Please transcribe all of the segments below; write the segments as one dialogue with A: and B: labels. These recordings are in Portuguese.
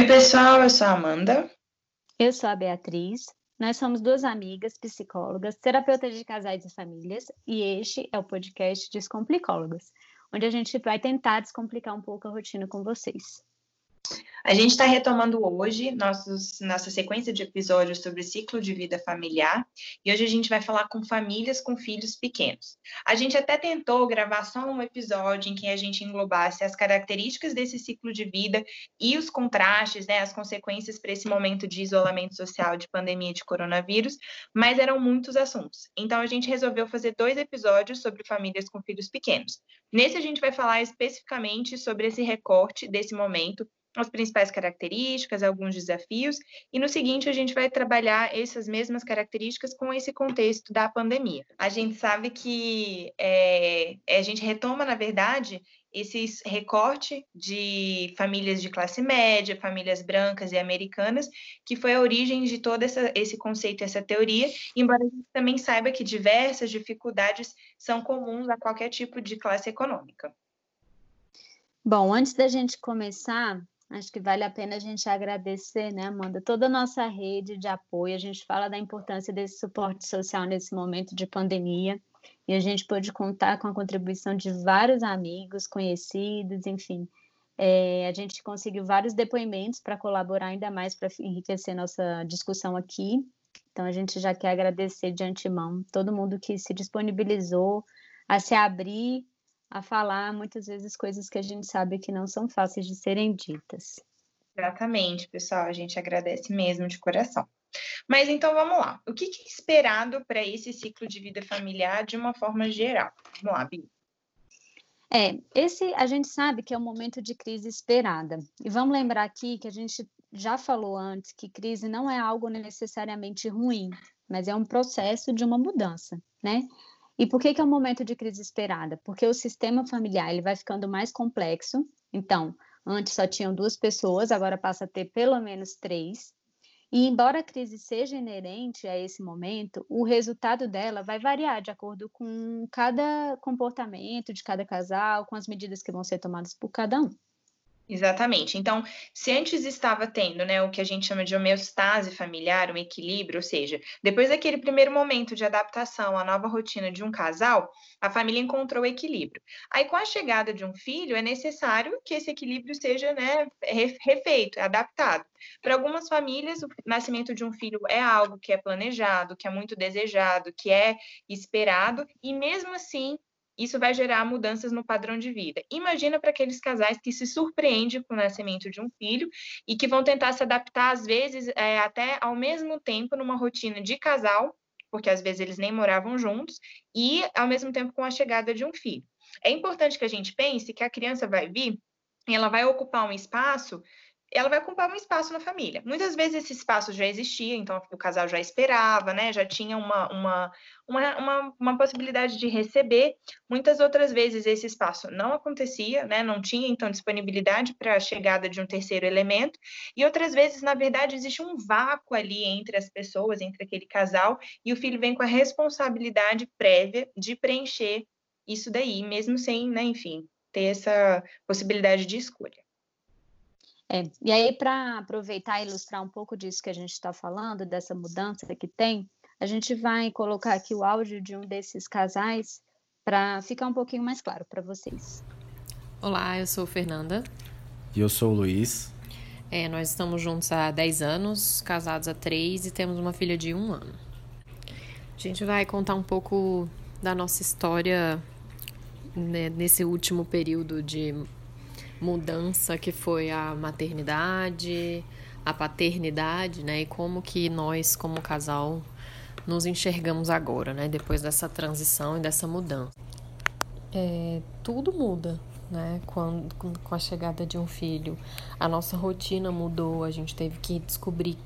A: Oi, pessoal, eu sou a Amanda.
B: Eu sou a Beatriz. Nós somos duas amigas, psicólogas, terapeutas de casais e famílias, e este é o podcast Descomplicólogas, onde a gente vai tentar descomplicar um pouco a rotina com vocês.
A: A gente está retomando hoje nossos, nossa sequência de episódios sobre ciclo de vida familiar e hoje a gente vai falar com famílias com filhos pequenos. A gente até tentou gravar só um episódio em que a gente englobasse as características desse ciclo de vida e os contrastes, né, as consequências para esse momento de isolamento social de pandemia de coronavírus, mas eram muitos assuntos. Então a gente resolveu fazer dois episódios sobre famílias com filhos pequenos. Nesse a gente vai falar especificamente sobre esse recorte desse momento as principais características, alguns desafios, e no seguinte a gente vai trabalhar essas mesmas características com esse contexto da pandemia. A gente sabe que é, a gente retoma, na verdade, esse recorte de famílias de classe média, famílias brancas e americanas, que foi a origem de todo essa, esse conceito, essa teoria, embora a gente também saiba que diversas dificuldades são comuns a qualquer tipo de classe econômica.
B: Bom, antes da gente começar, Acho que vale a pena a gente agradecer, né, Amanda, toda a nossa rede de apoio. A gente fala da importância desse suporte social nesse momento de pandemia e a gente pôde contar com a contribuição de vários amigos, conhecidos, enfim. É, a gente conseguiu vários depoimentos para colaborar ainda mais para enriquecer nossa discussão aqui. Então, a gente já quer agradecer de antemão todo mundo que se disponibilizou a se abrir a falar muitas vezes coisas que a gente sabe que não são fáceis de serem ditas.
A: Exatamente, pessoal, a gente agradece mesmo de coração. Mas então vamos lá. O que é esperado para esse ciclo de vida familiar de uma forma geral? Vamos lá, Bi.
B: É, esse a gente sabe que é um momento de crise esperada. E vamos lembrar aqui que a gente já falou antes que crise não é algo necessariamente ruim, mas é um processo de uma mudança, né? E por que, que é um momento de crise esperada? Porque o sistema familiar ele vai ficando mais complexo. Então, antes só tinham duas pessoas, agora passa a ter pelo menos três. E embora a crise seja inerente a esse momento, o resultado dela vai variar de acordo com cada comportamento de cada casal, com as medidas que vão ser tomadas por cada um.
A: Exatamente. Então, se antes estava tendo, né, o que a gente chama de homeostase familiar, um equilíbrio, ou seja, depois daquele primeiro momento de adaptação à nova rotina de um casal, a família encontrou equilíbrio. Aí, com a chegada de um filho, é necessário que esse equilíbrio seja, né, refeito, adaptado. Para algumas famílias, o nascimento de um filho é algo que é planejado, que é muito desejado, que é esperado, e mesmo assim isso vai gerar mudanças no padrão de vida. Imagina para aqueles casais que se surpreendem com o nascimento de um filho e que vão tentar se adaptar, às vezes, é, até ao mesmo tempo, numa rotina de casal, porque às vezes eles nem moravam juntos, e ao mesmo tempo com a chegada de um filho. É importante que a gente pense que a criança vai vir e ela vai ocupar um espaço ela vai ocupar um espaço na família. Muitas vezes esse espaço já existia, então o casal já esperava, né? Já tinha uma, uma, uma, uma, uma possibilidade de receber. Muitas outras vezes esse espaço não acontecia, né? Não tinha, então, disponibilidade para a chegada de um terceiro elemento. E outras vezes, na verdade, existe um vácuo ali entre as pessoas, entre aquele casal, e o filho vem com a responsabilidade prévia de preencher isso daí, mesmo sem, né, enfim, ter essa possibilidade de escolha.
B: É, e aí, para aproveitar e ilustrar um pouco disso que a gente está falando, dessa mudança que tem, a gente vai colocar aqui o áudio de um desses casais para ficar um pouquinho mais claro para vocês.
C: Olá, eu sou Fernanda.
D: E eu sou o Luiz.
C: É, nós estamos juntos há 10 anos, casados há 3 e temos uma filha de um ano. A gente vai contar um pouco da nossa história né, nesse último período de mudança que foi a maternidade, a paternidade, né? E como que nós, como casal, nos enxergamos agora, né? Depois dessa transição e dessa mudança. É, tudo muda, né? Quando, com a chegada de um filho, a nossa rotina mudou, a gente teve que descobrir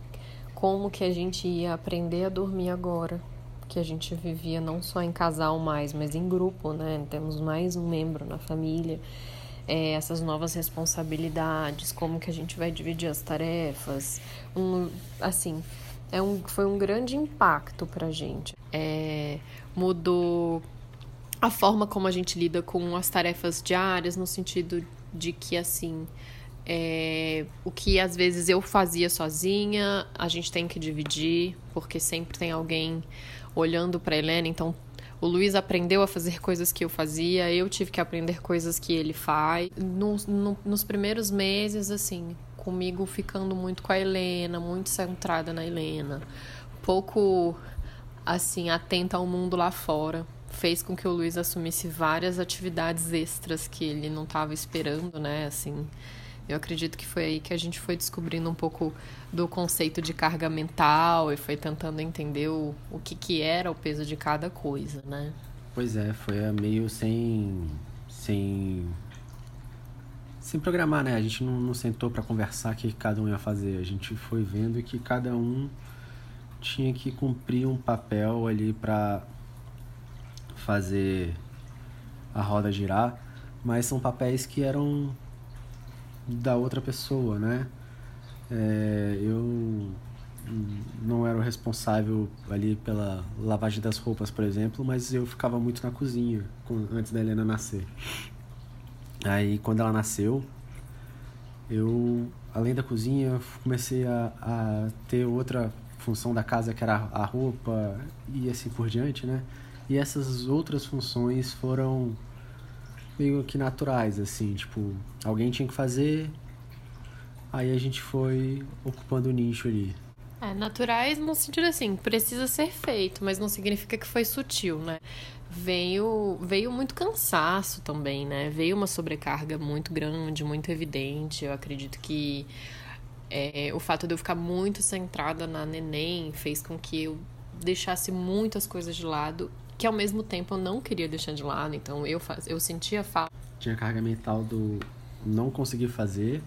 C: como que a gente ia aprender a dormir agora, que a gente vivia não só em casal mais, mas em grupo, né? Temos mais um membro na família é, essas novas responsabilidades, como que a gente vai dividir as tarefas, um, assim, é um, foi um grande impacto para gente. É, mudou a forma como a gente lida com as tarefas diárias, no sentido de que, assim, É, o que às vezes eu fazia sozinha, a gente tem que dividir, porque sempre tem alguém olhando para Helena. Então, o Luiz aprendeu a fazer coisas que eu fazia, eu tive que aprender coisas que ele faz. No, no, nos primeiros meses, assim, comigo ficando muito com a Helena, muito centrada na Helena, pouco, assim, atenta ao mundo lá fora fez com que o Luiz assumisse várias atividades extras que ele não estava esperando, né? Assim, eu acredito que foi aí que a gente foi descobrindo um pouco do conceito de carga mental e foi tentando entender o, o que, que era o peso de cada coisa, né?
D: Pois é, foi meio sem. sem. sem programar, né? A gente não, não sentou para conversar o que cada um ia fazer. A gente foi vendo que cada um tinha que cumprir um papel ali para fazer a roda girar, mas são papéis que eram da outra pessoa, né? É, eu não era o responsável ali pela lavagem das roupas, por exemplo, mas eu ficava muito na cozinha antes da Helena nascer. Aí, quando ela nasceu, eu, além da cozinha, comecei a, a ter outra função da casa, que era a roupa e assim por diante, né? E essas outras funções foram meio que naturais, assim, tipo, alguém tinha que fazer, aí a gente foi ocupando o nicho ali.
C: É, naturais no sentido assim, precisa ser feito, mas não significa que foi sutil, né? Veio, veio muito cansaço também, né? Veio uma sobrecarga muito grande, muito evidente. Eu acredito que é, o fato de eu ficar muito centrada na neném fez com que eu deixasse muitas coisas de lado que ao mesmo tempo eu não queria deixar de lado, então eu, faz, eu sentia falta.
D: Tinha carga mental do não conseguir fazer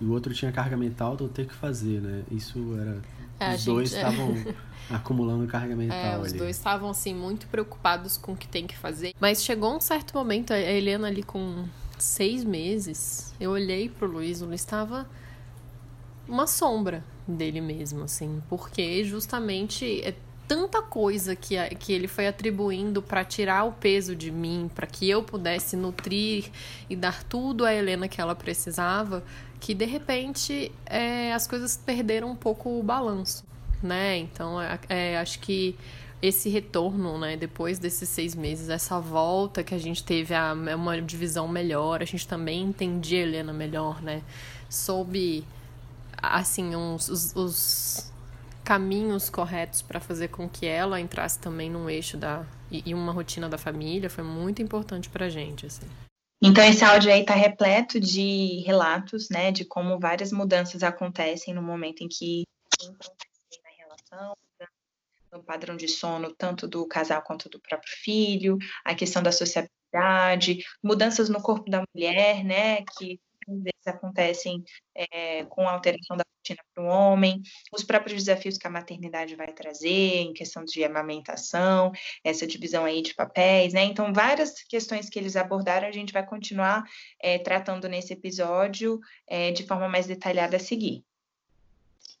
D: e o outro tinha carga mental do ter que fazer, né? Isso era. É, os gente... dois estavam acumulando carga mental. É,
C: os
D: ali.
C: dois estavam, assim, muito preocupados com o que tem que fazer. Mas chegou um certo momento, a Helena ali com seis meses, eu olhei pro Luiz, o Luiz estava uma sombra dele mesmo, assim, porque justamente é tanta coisa que, que ele foi atribuindo para tirar o peso de mim, para que eu pudesse nutrir e dar tudo à Helena que ela precisava, que de repente é, as coisas perderam um pouco o balanço, né? Então, é, é, acho que esse retorno, né, depois desses seis meses, essa volta que a gente teve a uma divisão melhor, a gente também entendia a Helena melhor, né? Soube, assim, uns, os, os caminhos corretos para fazer com que ela entrasse também num eixo da e, uma rotina da família foi muito importante para a gente assim.
A: Então esse áudio aí está repleto de relatos, né, de como várias mudanças acontecem no momento em que na relação, no padrão de sono tanto do casal quanto do próprio filho, a questão da sociabilidade, mudanças no corpo da mulher, né, que vezes acontecem é, com a alteração da rotina para o homem, os próprios desafios que a maternidade vai trazer em questão de amamentação, essa divisão aí de papéis, né? Então, várias questões que eles abordaram, a gente vai continuar é, tratando nesse episódio é, de forma mais detalhada a seguir.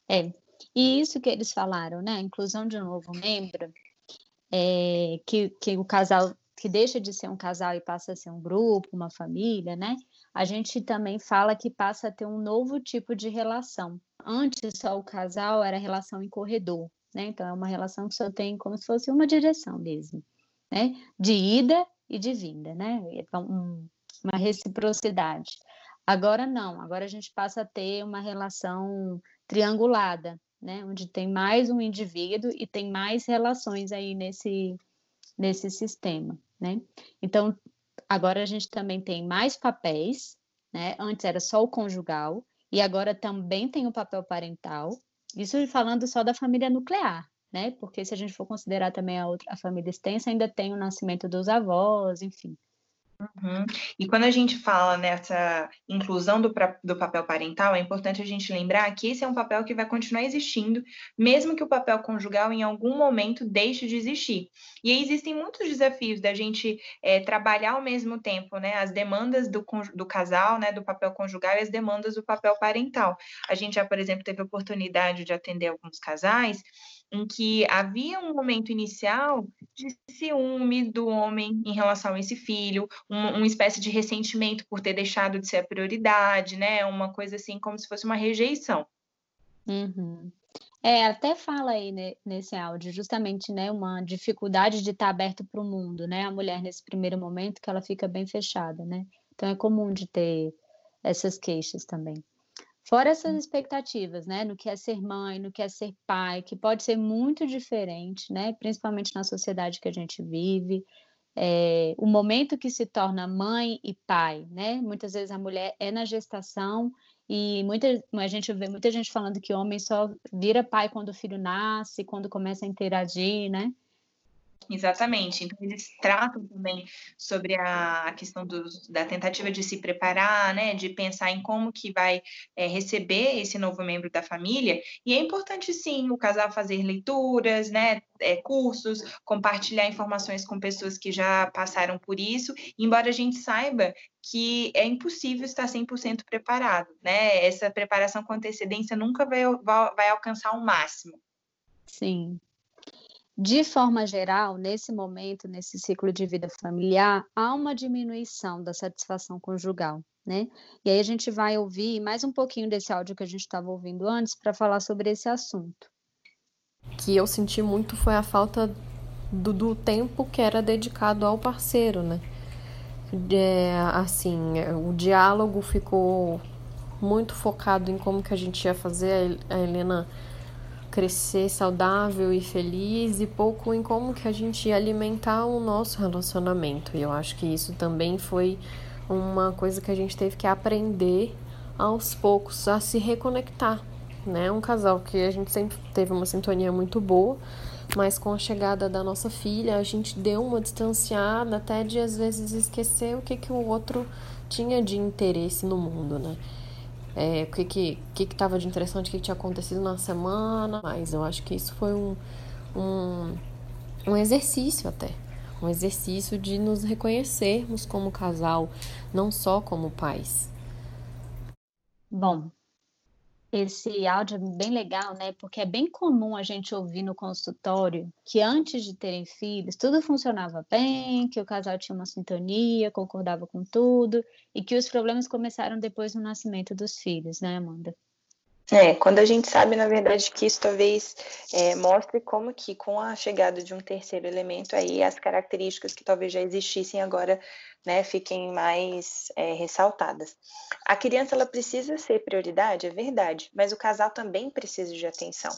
B: É, e isso que eles falaram, né? A inclusão de um novo membro, é, que, que o casal que deixa de ser um casal e passa a ser um grupo, uma família, né? A gente também fala que passa a ter um novo tipo de relação. Antes só o casal era relação em corredor, né? Então é uma relação que só tem como se fosse uma direção mesmo, né? De ida e de vinda, né? Um, uma reciprocidade. Agora não, agora a gente passa a ter uma relação triangulada, né? Onde tem mais um indivíduo e tem mais relações aí nesse, nesse sistema né? Então, agora a gente também tem mais papéis, né? Antes era só o conjugal, e agora também tem o papel parental. Isso falando só da família nuclear, né? Porque se a gente for considerar também a outra a família extensa, ainda tem o nascimento dos avós, enfim.
A: Uhum. E quando a gente fala nessa inclusão do, do papel parental, é importante a gente lembrar que esse é um papel que vai continuar existindo, mesmo que o papel conjugal em algum momento deixe de existir. E aí existem muitos desafios da gente é, trabalhar ao mesmo tempo, né, as demandas do, do casal, né, do papel conjugal e as demandas do papel parental. A gente já, por exemplo, teve a oportunidade de atender alguns casais em que havia um momento inicial de ciúme do homem em relação a esse filho, uma, uma espécie de ressentimento por ter deixado de ser a prioridade, né? Uma coisa assim como se fosse uma rejeição.
B: Uhum. É, até fala aí né, nesse áudio, justamente, né, uma dificuldade de estar aberto para o mundo, né? A mulher nesse primeiro momento que ela fica bem fechada, né? Então é comum de ter essas queixas também. Fora essas expectativas, né, no que é ser mãe, no que é ser pai, que pode ser muito diferente, né, principalmente na sociedade que a gente vive. É, o momento que se torna mãe e pai, né? Muitas vezes a mulher é na gestação e muita, a gente vê muita gente falando que homem só vira pai quando o filho nasce, quando começa a interagir, né?
A: Exatamente. Então, eles tratam também sobre a questão do, da tentativa de se preparar, né, de pensar em como que vai é, receber esse novo membro da família. E é importante, sim, o casal fazer leituras, né, é, cursos, compartilhar informações com pessoas que já passaram por isso, embora a gente saiba que é impossível estar 100% preparado, né? Essa preparação com antecedência nunca vai, vai alcançar o máximo.
B: Sim, de forma geral, nesse momento, nesse ciclo de vida familiar, há uma diminuição da satisfação conjugal, né? E aí a gente vai ouvir mais um pouquinho desse áudio que a gente estava ouvindo antes para falar sobre esse assunto.
C: Que eu senti muito foi a falta do, do tempo que era dedicado ao parceiro, né? É, assim, o diálogo ficou muito focado em como que a gente ia fazer. A Helena crescer saudável e feliz e pouco em como que a gente alimentar o nosso relacionamento. E eu acho que isso também foi uma coisa que a gente teve que aprender aos poucos a se reconectar, né? Um casal que a gente sempre teve uma sintonia muito boa, mas com a chegada da nossa filha, a gente deu uma distanciada até de às vezes esquecer o que que o outro tinha de interesse no mundo, né? É, o que que, que que tava de interessante, o que, que tinha acontecido na semana, mas eu acho que isso foi um, um, um exercício até, um exercício de nos reconhecermos como casal, não só como pais.
B: Bom, esse áudio é bem legal, né? Porque é bem comum a gente ouvir no consultório que antes de terem filhos, tudo funcionava bem, que o casal tinha uma sintonia, concordava com tudo, e que os problemas começaram depois do nascimento dos filhos, né, Amanda?
A: É, quando a gente sabe, na verdade, que isso talvez é, mostre como que com a chegada de um terceiro elemento aí, as características que talvez já existissem agora né, fiquem mais é, ressaltadas. A criança ela precisa ser prioridade, é verdade, mas o casal também precisa de atenção.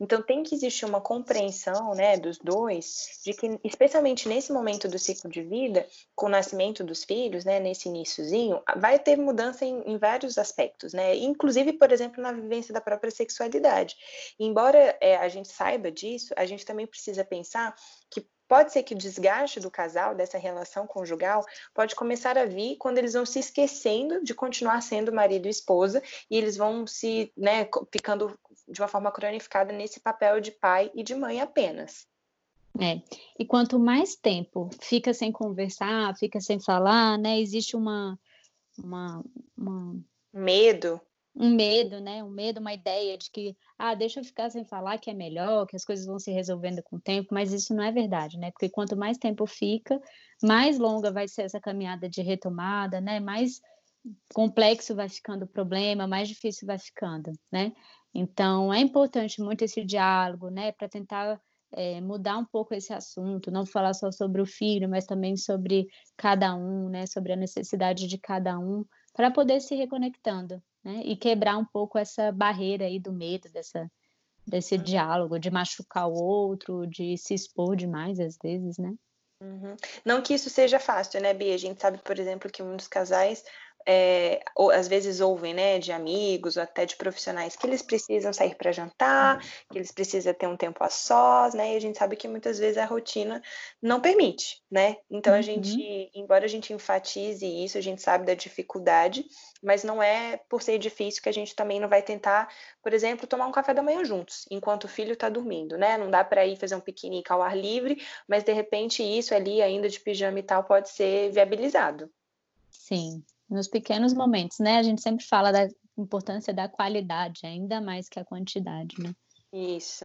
A: Então tem que existir uma compreensão, né, dos dois, de que especialmente nesse momento do ciclo de vida, com o nascimento dos filhos, né, nesse iníciozinho, vai ter mudança em, em vários aspectos, né, inclusive, por exemplo, na vivência da própria sexualidade. embora é, a gente saiba disso, a gente também precisa pensar que Pode ser que o desgaste do casal, dessa relação conjugal, pode começar a vir quando eles vão se esquecendo de continuar sendo marido e esposa e eles vão se, né, ficando de uma forma cronificada nesse papel de pai e de mãe apenas.
B: É. E quanto mais tempo fica sem conversar, fica sem falar, né, existe uma, uma, uma...
A: medo
B: um medo, né? Um medo, uma ideia de que, ah, deixa eu ficar sem falar que é melhor, que as coisas vão se resolvendo com o tempo, mas isso não é verdade, né? Porque quanto mais tempo fica, mais longa vai ser essa caminhada de retomada, né? Mais complexo vai ficando o problema, mais difícil vai ficando, né? Então, é importante muito esse diálogo, né? Para tentar é, mudar um pouco esse assunto, não falar só sobre o filho, mas também sobre cada um, né? Sobre a necessidade de cada um, para poder se reconectando, né? E quebrar um pouco essa barreira aí do medo, dessa, desse uhum. diálogo, de machucar o outro, de se expor demais às vezes, né?
A: Uhum. Não que isso seja fácil, né, Bia? A gente sabe, por exemplo, que muitos casais é, ou, às vezes ouvem, né, de amigos ou até de profissionais que eles precisam sair para jantar, que eles precisam ter um tempo a sós, né, e a gente sabe que muitas vezes a rotina não permite, né, então a gente, uhum. embora a gente enfatize isso, a gente sabe da dificuldade, mas não é por ser difícil que a gente também não vai tentar, por exemplo, tomar um café da manhã juntos, enquanto o filho está dormindo, né, não dá para ir fazer um piquenique ao ar livre, mas de repente isso ali, ainda de pijama e tal, pode ser viabilizado.
B: Sim, nos pequenos momentos, né? A gente sempre fala da importância da qualidade, ainda mais que a quantidade, né?
A: Isso.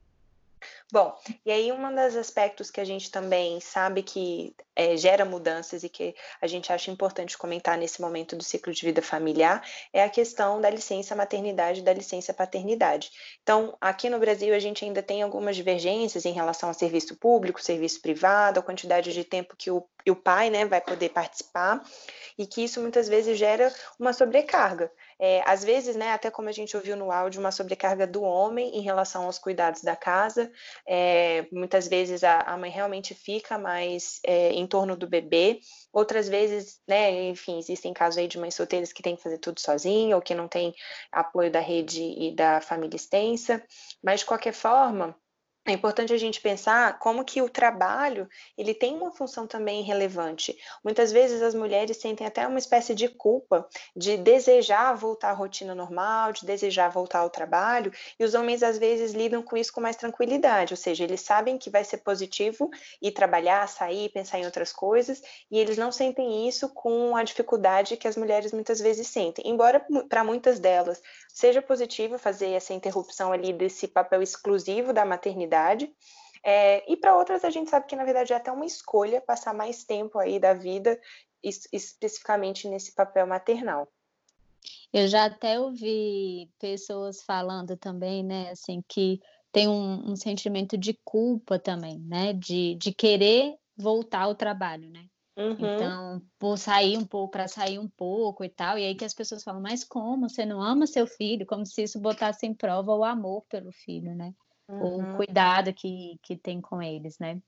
A: Bom, e aí um dos aspectos que a gente também sabe que é, gera mudanças e que a gente acha importante comentar nesse momento do ciclo de vida familiar é a questão da licença maternidade e da licença paternidade. Então, aqui no Brasil a gente ainda tem algumas divergências em relação ao serviço público, serviço privado, a quantidade de tempo que o, o pai né, vai poder participar, e que isso muitas vezes gera uma sobrecarga. É, às vezes, né, até como a gente ouviu no áudio, uma sobrecarga do homem em relação aos cuidados da casa. É, muitas vezes a, a, mãe realmente fica mais é, em torno do bebê. Outras vezes, né, enfim, existem casos aí de mães solteiras que têm que fazer tudo sozinha ou que não tem apoio da rede e da família extensa. Mas, de qualquer forma, é importante a gente pensar como que o trabalho ele tem uma função também relevante. Muitas vezes as mulheres sentem até uma espécie de culpa de desejar voltar à rotina normal, de desejar voltar ao trabalho, e os homens às vezes lidam com isso com mais tranquilidade, ou seja, eles sabem que vai ser positivo ir trabalhar, sair, pensar em outras coisas, e eles não sentem isso com a dificuldade que as mulheres muitas vezes sentem. Embora para muitas delas seja positivo fazer essa interrupção ali desse papel exclusivo da maternidade é, e para outras, a gente sabe que, na verdade, é até uma escolha passar mais tempo aí da vida, especificamente nesse papel maternal.
B: Eu já até ouvi pessoas falando também, né, assim, que tem um, um sentimento de culpa também, né, de, de querer voltar ao trabalho, né? Uhum. Então, por sair um pouco, para sair um pouco e tal, e aí que as pessoas falam, mas como? Você não ama seu filho? Como se isso botasse em prova o amor pelo filho, né? Uhum. o cuidado que, que tem com eles, né?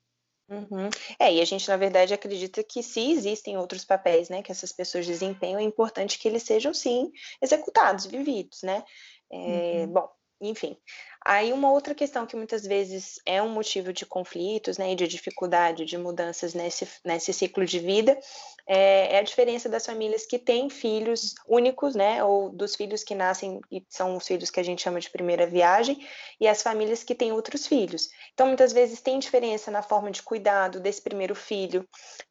A: Uhum. É, e a gente, na verdade, acredita que se existem outros papéis, né, que essas pessoas desempenham, é importante que eles sejam, sim, executados, vividos, né? É, uhum. Bom, enfim. Aí uma outra questão que muitas vezes é um motivo de conflitos, né, e de dificuldade de mudanças nesse, nesse ciclo de vida, é, a diferença das famílias que têm filhos únicos, né, ou dos filhos que nascem e são os filhos que a gente chama de primeira viagem, e as famílias que têm outros filhos. Então, muitas vezes tem diferença na forma de cuidado desse primeiro filho,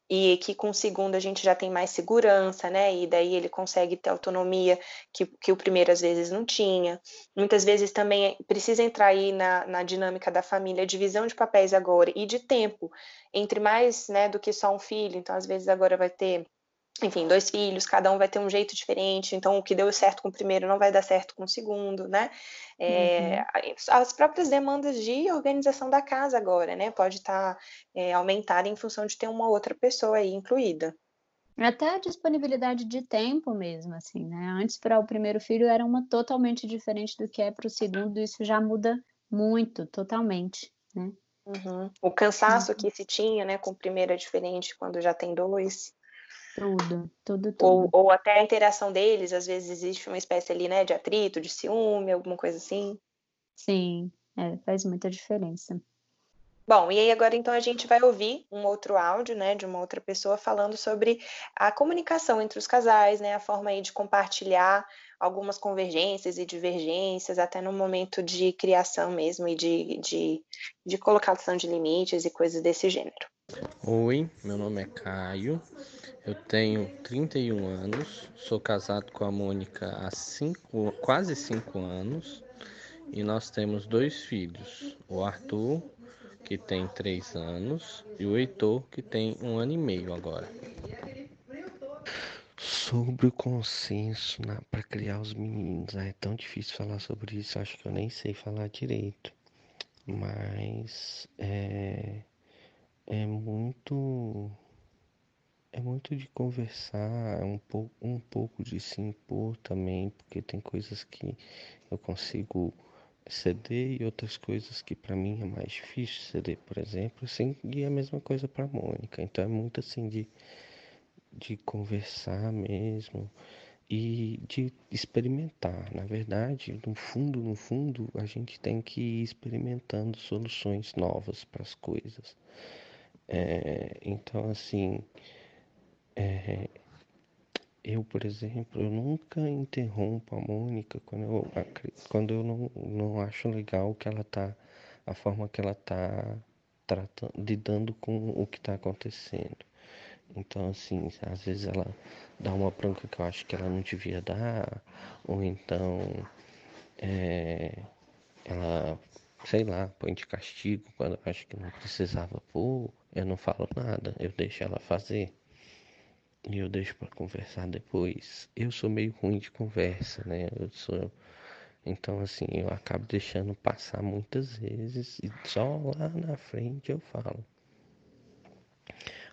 A: e que com o segundo a gente já tem mais segurança, né, e daí ele consegue ter autonomia que, que o primeiro às vezes não tinha. Muitas vezes também precisa entrar aí na, na dinâmica da família, divisão de papéis agora e de tempo, entre mais, né, do que só um filho, então às vezes agora vai ter enfim, dois filhos, cada um vai ter um jeito diferente, então o que deu certo com o primeiro não vai dar certo com o segundo, né? É, uhum. As próprias demandas de organização da casa agora, né? Pode estar tá, é, aumentada em função de ter uma outra pessoa aí incluída.
B: Até a disponibilidade de tempo mesmo, assim, né? Antes para o primeiro filho era uma totalmente diferente do que é para o segundo, isso já muda muito, totalmente, né?
A: Uhum. O cansaço uhum. que se tinha, né, com o primeiro é diferente quando já tem dois.
B: Tudo, tudo, tudo.
A: Ou, ou até a interação deles, às vezes existe uma espécie ali, né, de atrito, de ciúme, alguma coisa assim.
B: Sim, é, faz muita diferença.
A: Bom, e aí agora então a gente vai ouvir um outro áudio, né, de uma outra pessoa falando sobre a comunicação entre os casais, né, a forma aí de compartilhar algumas convergências e divergências, até no momento de criação mesmo e de, de, de colocação de limites e coisas desse gênero.
E: Oi, meu nome é Caio, eu tenho 31 anos, sou casado com a Mônica há cinco, quase 5 anos e nós temos dois filhos, o Arthur, que tem 3 anos, e o Heitor, que tem um ano e meio agora. Sobre o consenso para criar os meninos, é tão difícil falar sobre isso, acho que eu nem sei falar direito. Mas é, é muito é muito de conversar, é um pouco, um pouco de se impor também, porque tem coisas que eu consigo ceder e outras coisas que para mim é mais difícil ceder, por exemplo, assim, e a mesma coisa para Mônica. Então é muito assim de, de conversar mesmo e de experimentar. Na verdade, no fundo, no fundo, a gente tem que ir experimentando soluções novas para as coisas. É, então, assim, é, eu, por exemplo, eu nunca interrompo a Mônica quando eu, quando eu não, não acho legal que ela tá, a forma que ela tá tratando, lidando com o que está acontecendo. Então, assim, às vezes ela dá uma bronca que eu acho que ela não devia dar, ou então é, ela sei lá, põe de castigo quando eu acho que não precisava pôr, eu não falo nada, eu deixo ela fazer. E eu deixo para conversar depois. Eu sou meio ruim de conversa, né? Eu sou então assim, eu acabo deixando passar muitas vezes e só lá na frente eu falo.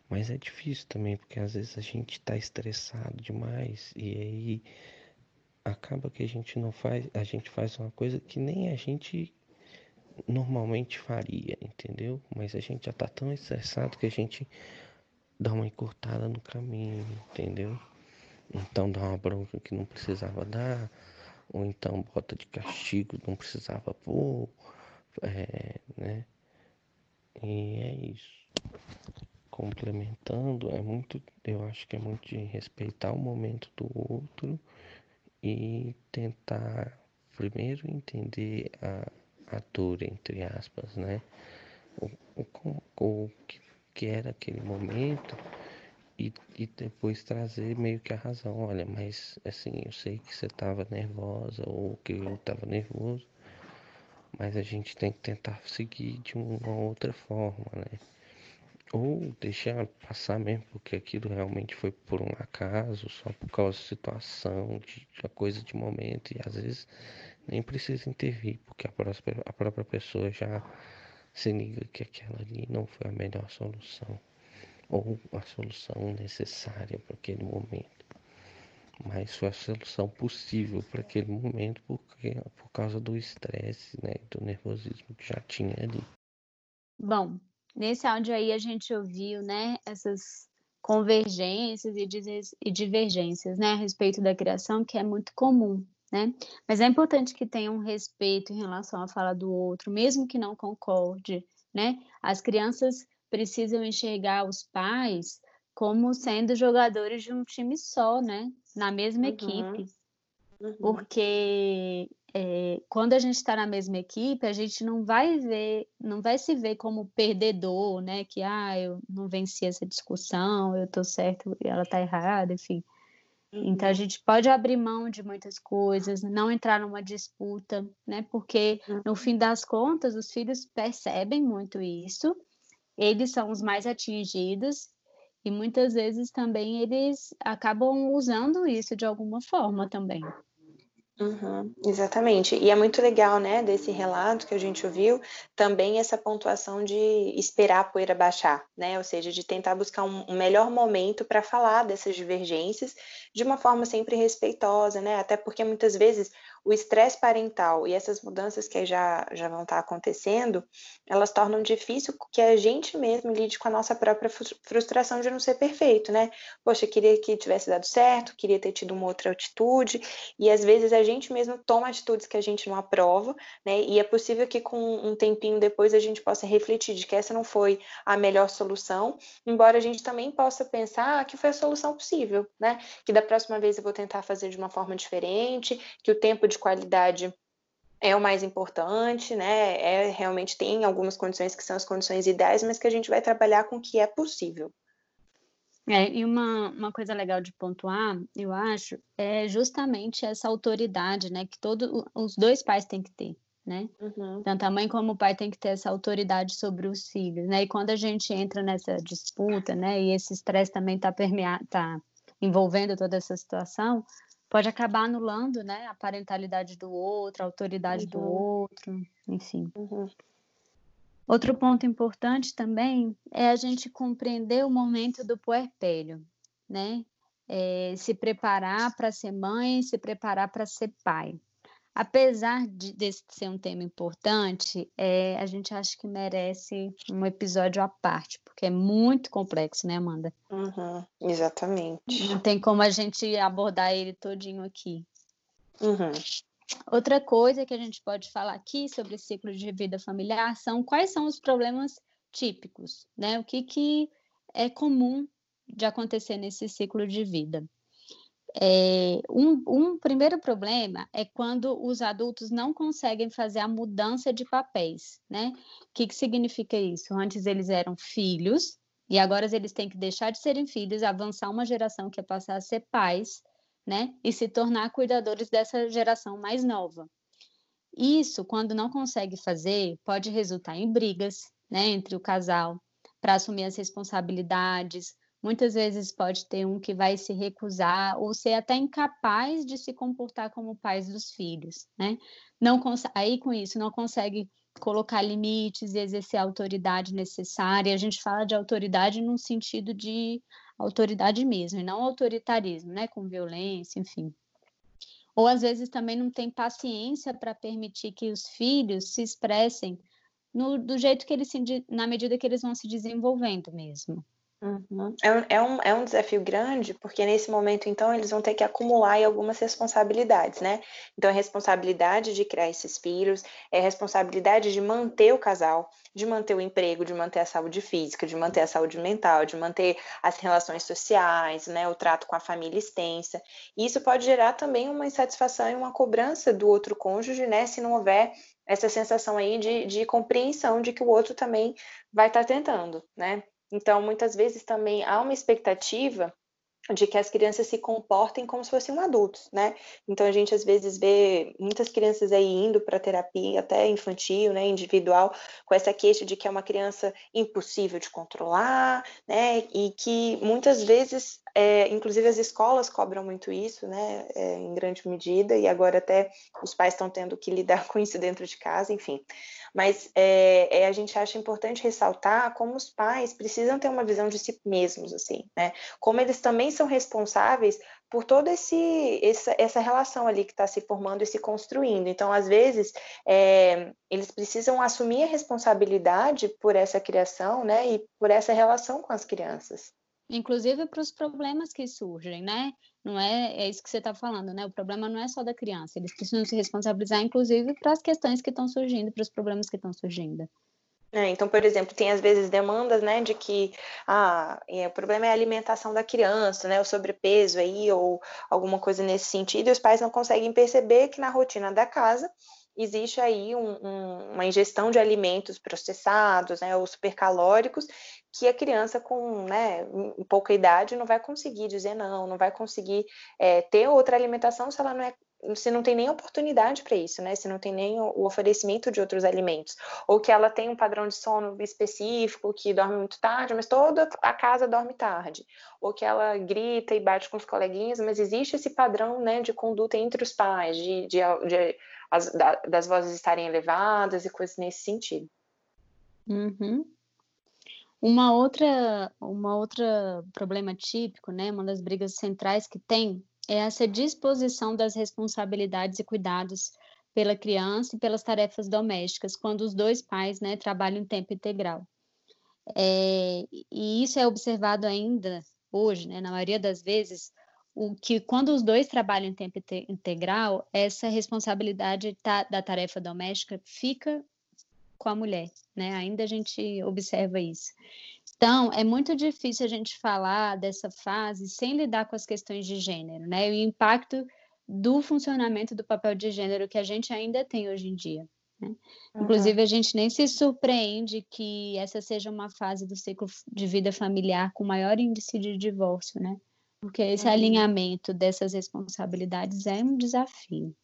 E: Mas é difícil também, porque às vezes a gente tá estressado demais e aí acaba que a gente não faz, a gente faz uma coisa que nem a gente normalmente faria, entendeu? Mas a gente já tá tão estressado que a gente dá uma encurtada no caminho, entendeu? Então dá uma bronca que não precisava dar, ou então bota de castigo, não precisava pôr, é, né? E é isso. Complementando, é muito, eu acho que é muito de respeitar o momento do outro e tentar primeiro entender a, a dor, entre aspas, né? O, o, o que, que era aquele momento e, e depois trazer meio que a razão. Olha, mas assim, eu sei que você estava nervosa ou que eu estava nervoso, mas a gente tem que tentar seguir de uma outra forma, né? Ou deixar passar mesmo, porque aquilo realmente foi por um acaso, só por causa da situação, de, de coisa de momento, e às vezes nem precisa intervir, porque a própria, a própria pessoa já se liga que aquela ali não foi a melhor solução ou a solução necessária para aquele momento. Mas foi a solução possível para aquele momento porque, por causa do estresse né, do nervosismo que já tinha ali.
B: Bom, nesse áudio aí a gente ouviu né, essas convergências e divergências né, a respeito da criação, que é muito comum. Né? Mas é importante que tenha um respeito em relação à fala do outro, mesmo que não concorde. Né? As crianças precisam enxergar os pais como sendo jogadores de um time só, né? Na mesma uhum. equipe. Uhum. Porque é, quando a gente está na mesma equipe, a gente não vai ver, não vai se ver como perdedor, né? Que ah, eu não venci essa discussão, eu tô certo e ela tá errada, enfim. Uhum. Então a uhum. gente pode abrir mão de muitas coisas, não entrar numa disputa, né? Porque no fim das contas os filhos percebem muito isso eles são os mais atingidos e muitas vezes também eles acabam usando isso de alguma forma também.
A: Uhum, exatamente. E é muito legal, né, desse relato que a gente ouviu, também essa pontuação de esperar a poeira baixar, né? Ou seja, de tentar buscar um, um melhor momento para falar dessas divergências de uma forma sempre respeitosa, né? Até porque muitas vezes o estresse parental e essas mudanças que já, já vão estar tá acontecendo, elas tornam difícil que a gente mesmo lide com a nossa própria frustração de não ser perfeito, né? Poxa, queria que tivesse dado certo, queria ter tido uma outra atitude, e às vezes a gente mesmo toma atitudes que a gente não aprova, né? E é possível que com um tempinho depois a gente possa refletir de que essa não foi a melhor solução, embora a gente também possa pensar que foi a solução possível, né? Que da próxima vez eu vou tentar fazer de uma forma diferente, que o tempo de qualidade é o mais importante, né? É realmente tem algumas condições que são as condições ideais, mas que a gente vai trabalhar com o que é possível.
B: É, e uma, uma coisa legal de pontuar, eu acho, é justamente essa autoridade, né? Que todos os dois pais têm que ter, né? Uhum. Tanto a mãe como o pai têm que ter essa autoridade sobre os filhos, né? E quando a gente entra nessa disputa, né? E esse estresse também está permeado, tá envolvendo toda essa situação, pode acabar anulando, né, a parentalidade do outro, a autoridade uhum. do outro, enfim. Uhum. Outro ponto importante também é a gente compreender o momento do puerpério, né? É, se preparar para ser mãe, se preparar para ser pai. Apesar de desse ser um tema importante, é, a gente acha que merece um episódio à parte, porque é muito complexo, né, Amanda?
A: Uhum, exatamente.
B: Não tem como a gente abordar ele todinho aqui.
A: Uhum.
B: Outra coisa que a gente pode falar aqui sobre ciclo de vida familiar são quais são os problemas típicos, né? O que, que é comum de acontecer nesse ciclo de vida. É, um, um, primeiro problema é quando os adultos não conseguem fazer a mudança de papéis, né? O que, que significa isso? Antes eles eram filhos e agora eles têm que deixar de serem filhos, avançar uma geração que é passar a ser pais, né? E se tornar cuidadores dessa geração mais nova. Isso, quando não consegue fazer, pode resultar em brigas né, entre o casal para assumir as responsabilidades. Muitas vezes pode ter um que vai se recusar ou ser até incapaz de se comportar como pais dos filhos, né? Não aí com isso não consegue colocar limites e exercer a autoridade necessária. A gente fala de autoridade no sentido de autoridade mesmo, e não autoritarismo, né, com violência, enfim. Ou às vezes também não tem paciência para permitir que os filhos se expressem no, do jeito que eles se, na medida que eles vão se desenvolvendo mesmo.
A: Uhum. É, um, é, um, é um desafio grande, porque nesse momento, então, eles vão ter que acumular algumas responsabilidades, né? Então, a responsabilidade de criar esses filhos, é responsabilidade de manter o casal, de manter o emprego, de manter a saúde física, de manter a saúde mental, de manter as relações sociais, né? O trato com a família extensa. E isso pode gerar também uma insatisfação e uma cobrança do outro cônjuge, né? Se não houver essa sensação aí de, de compreensão de que o outro também vai estar tá tentando, né? Então, muitas vezes também há uma expectativa de que as crianças se comportem como se fossem adultos, né? Então a gente às vezes vê muitas crianças aí indo para terapia até infantil, né, individual, com essa queixa de que é uma criança impossível de controlar, né? E que muitas vezes, é, inclusive as escolas cobram muito isso, né? É, em grande medida e agora até os pais estão tendo que lidar com isso dentro de casa, enfim. Mas é, é, a gente acha importante ressaltar como os pais precisam ter uma visão de si mesmos, assim, né? Como eles também são responsáveis por toda esse, essa, essa relação ali que está se formando e se construindo. Então, às vezes, é, eles precisam assumir a responsabilidade por essa criação, né? E por essa relação com as crianças
B: inclusive para os problemas que surgem, né? Não é, é isso que você está falando, né? O problema não é só da criança, eles precisam se responsabilizar, inclusive, para as questões que estão surgindo, para os problemas que estão surgindo.
A: É, então, por exemplo, tem às vezes demandas, né, de que ah, o problema é a alimentação da criança, né, o sobrepeso aí, ou alguma coisa nesse sentido, e os pais não conseguem perceber que na rotina da casa existe aí um, um, uma ingestão de alimentos processados, né, ou supercalóricos, que a criança com né, pouca idade não vai conseguir dizer não, não vai conseguir é, ter outra alimentação se ela não é se não tem nem oportunidade para isso, né? Se não tem nem o oferecimento de outros alimentos, ou que ela tem um padrão de sono específico, que dorme muito tarde, mas toda a casa dorme tarde, ou que ela grita e bate com os coleguinhas, mas existe esse padrão, né, de conduta entre os pais, de, de, de as, da, das vozes estarem elevadas e coisas nesse sentido.
B: Uhum. Uma outra, uma outra problema típico, né, uma das brigas centrais que tem é essa disposição das responsabilidades e cuidados pela criança e pelas tarefas domésticas, quando os dois pais, né, trabalham em tempo integral. É, e isso é observado ainda hoje, né, na maioria das vezes, o que quando os dois trabalham em tempo integral, essa responsabilidade tá, da tarefa doméstica fica com a mulher, né? Ainda a gente observa isso. Então, é muito difícil a gente falar dessa fase sem lidar com as questões de gênero, né? E o impacto do funcionamento do papel de gênero que a gente ainda tem hoje em dia. Né? Uhum. Inclusive, a gente nem se surpreende que essa seja uma fase do ciclo de vida familiar com maior índice de divórcio, né? Porque esse uhum. alinhamento dessas responsabilidades é um desafio.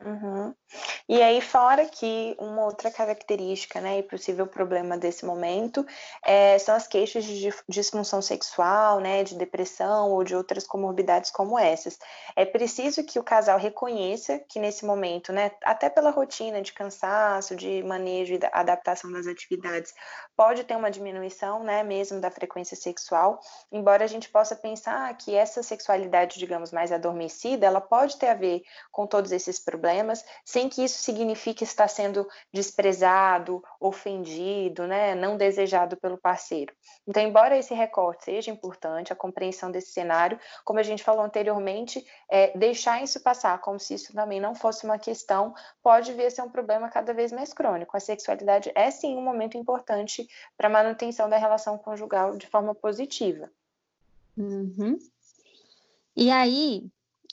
A: Uhum. E aí, fora que uma outra característica, né, e possível problema desse momento, é, são as queixas de disfunção sexual, né, de depressão ou de outras comorbidades como essas. É preciso que o casal reconheça que nesse momento, né, até pela rotina de cansaço, de manejo e adaptação das atividades, pode ter uma diminuição, né, mesmo da frequência sexual, embora a gente possa pensar que essa sexualidade, digamos, mais adormecida, ela pode ter a ver com todos esses problemas problemas, sem que isso signifique estar sendo desprezado, ofendido, né, não desejado pelo parceiro. Então, embora esse recorte seja importante, a compreensão desse cenário, como a gente falou anteriormente, é, deixar isso passar como se isso também não fosse uma questão, pode vir a ser um problema cada vez mais crônico. A sexualidade é sim um momento importante para a manutenção da relação conjugal de forma positiva.
B: Uhum. E aí,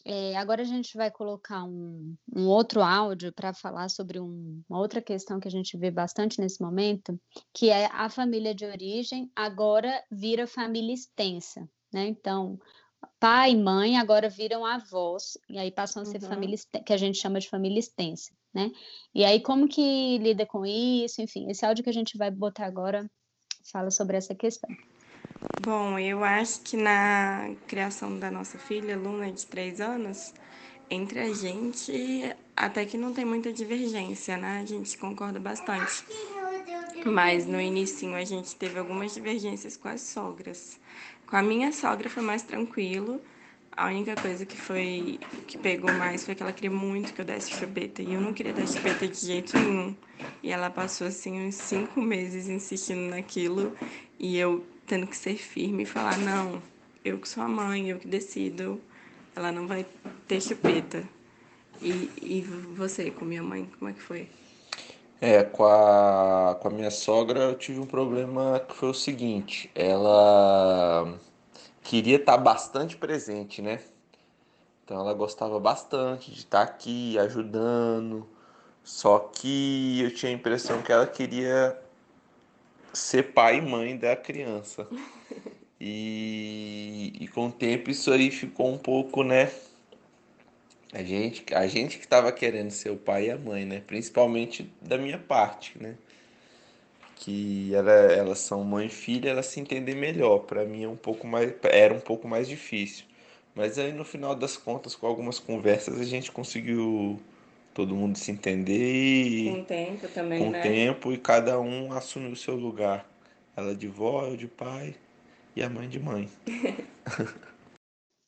B: é, agora a gente vai colocar um, um outro áudio para falar sobre um, uma outra questão que a gente vê bastante nesse momento, que é a família de origem agora vira família extensa, né? Então, pai e mãe agora viram avós, e aí passam a ser uhum. família que a gente chama de família extensa, né? E aí, como que lida com isso? Enfim, esse áudio que a gente vai botar agora fala sobre essa questão.
F: Bom, eu acho que na criação da nossa filha, Luna, de três anos, entre a gente até que não tem muita divergência, né? A gente concorda bastante. Mas no início a gente teve algumas divergências com as sogras. Com a minha sogra foi mais tranquilo. A única coisa que foi que pegou mais foi que ela queria muito que eu desse chupeta e eu não queria dar chupeta de jeito nenhum. E ela passou assim uns cinco meses insistindo naquilo e eu tendo que ser firme e falar não, eu que sou a mãe, eu que decido. Ela não vai ter chupeta. E, e você com minha mãe, como é que foi?
E: É, com a, com a minha sogra eu tive um problema que foi o seguinte, ela queria estar bastante presente, né? Então ela gostava bastante de estar aqui ajudando, só que eu tinha a impressão que ela queria ser pai e mãe da criança. E, e com o tempo isso aí ficou um pouco, né? A gente, a gente que estava querendo ser o pai e a mãe, né? Principalmente da minha parte, né? Que ela, elas são mãe e filha, elas se entendem melhor. Para mim é um pouco mais, era um pouco mais difícil. Mas aí no final das contas, com algumas conversas, a gente conseguiu todo mundo se entender
F: e com o tempo também,
E: com
F: né?
E: tempo e cada um assumiu o seu lugar. Ela de vó, eu de pai e a mãe de mãe.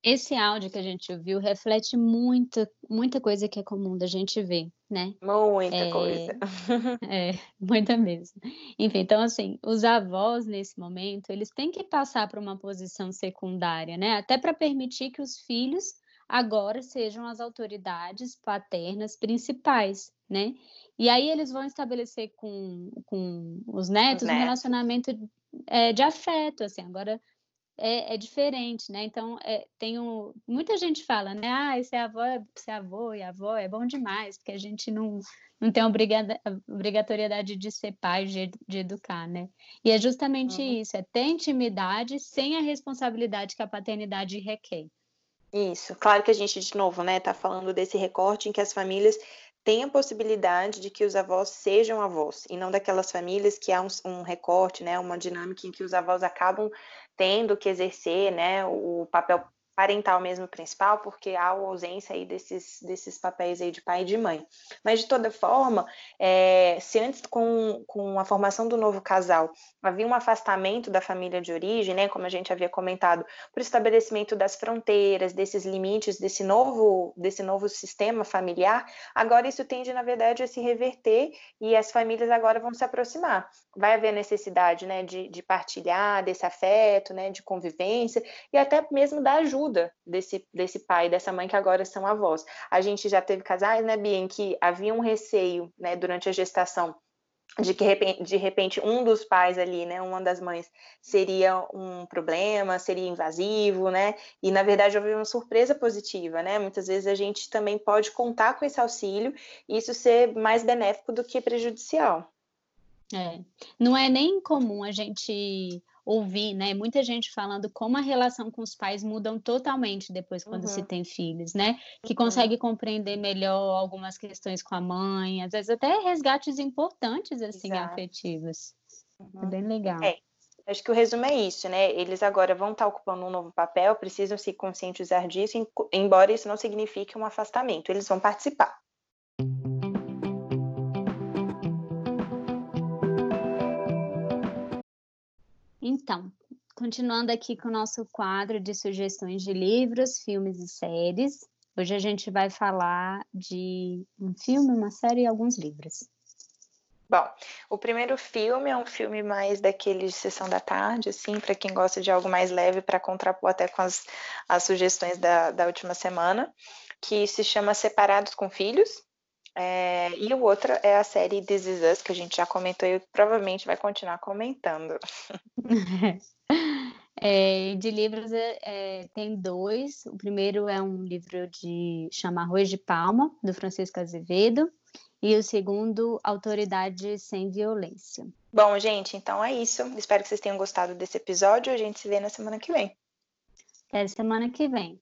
B: Esse áudio que a gente ouviu reflete muita, muita coisa que é comum da gente ver, né?
A: Muita é, coisa.
B: É, muita mesmo. Enfim, então, assim, os avós, nesse momento, eles têm que passar para uma posição secundária, né? Até para permitir que os filhos agora sejam as autoridades paternas principais, né? E aí eles vão estabelecer com, com os netos, os netos. um relacionamento é, de afeto, assim, agora é, é diferente, né? Então, é, tenho, muita gente fala, né? Ah, ser avó, ser avô e avó é bom demais, porque a gente não, não tem obrigada, obrigatoriedade de ser pai, de, de educar, né? E é justamente uhum. isso, é ter intimidade sem a responsabilidade que a paternidade requer.
A: Isso, claro que a gente, de novo, né, tá falando desse recorte em que as famílias têm a possibilidade de que os avós sejam avós, e não daquelas famílias que há um, um recorte, né, uma dinâmica em que os avós acabam tendo que exercer né, o papel parental mesmo principal, porque há a ausência aí desses, desses papéis aí de pai e de mãe. Mas, de toda forma, é, se antes, com, com a formação do novo casal, havia um afastamento da família de origem, né, como a gente havia comentado, por estabelecimento das fronteiras, desses limites, desse novo, desse novo sistema familiar, agora isso tende, na verdade, a se reverter e as famílias agora vão se aproximar. Vai haver necessidade né, de, de partilhar desse afeto, né, de convivência e até mesmo da ajuda ajuda desse, desse pai dessa mãe que agora são avós. A gente já teve casais, né, Bia, em que havia um receio, né, durante a gestação de que de repente um dos pais ali, né, uma das mães seria um problema, seria invasivo, né? E na verdade houve uma surpresa positiva, né? Muitas vezes a gente também pode contar com esse auxílio e isso ser mais benéfico do que prejudicial.
B: É. Não é nem comum a gente ouvir, né? Muita gente falando como a relação com os pais mudam totalmente depois quando uhum. se tem filhos, né? Que uhum. consegue compreender melhor algumas questões com a mãe, às vezes até resgates importantes assim Exato. afetivos. É uhum. É bem legal.
A: É. Acho que o resumo é isso, né? Eles agora vão estar ocupando um novo papel, precisam se conscientizar disso, embora isso não signifique um afastamento, eles vão participar.
B: Então, continuando aqui com o nosso quadro de sugestões de livros, filmes e séries. Hoje a gente vai falar de um filme, uma série e alguns livros.
A: Bom, o primeiro filme é um filme mais daquele de sessão da tarde, assim, para quem gosta de algo mais leve, para contrapor até com as, as sugestões da, da última semana, que se chama Separados com Filhos. É, e o outro é a série This Is Us, que a gente já comentou e provavelmente vai continuar comentando.
B: É, de livros é, é, tem dois. O primeiro é um livro de chama Arroz de Palma, do Francisco Azevedo, e o segundo, Autoridade Sem Violência.
A: Bom, gente, então é isso. Espero que vocês tenham gostado desse episódio. A gente se vê na semana que vem.
B: Até semana que vem.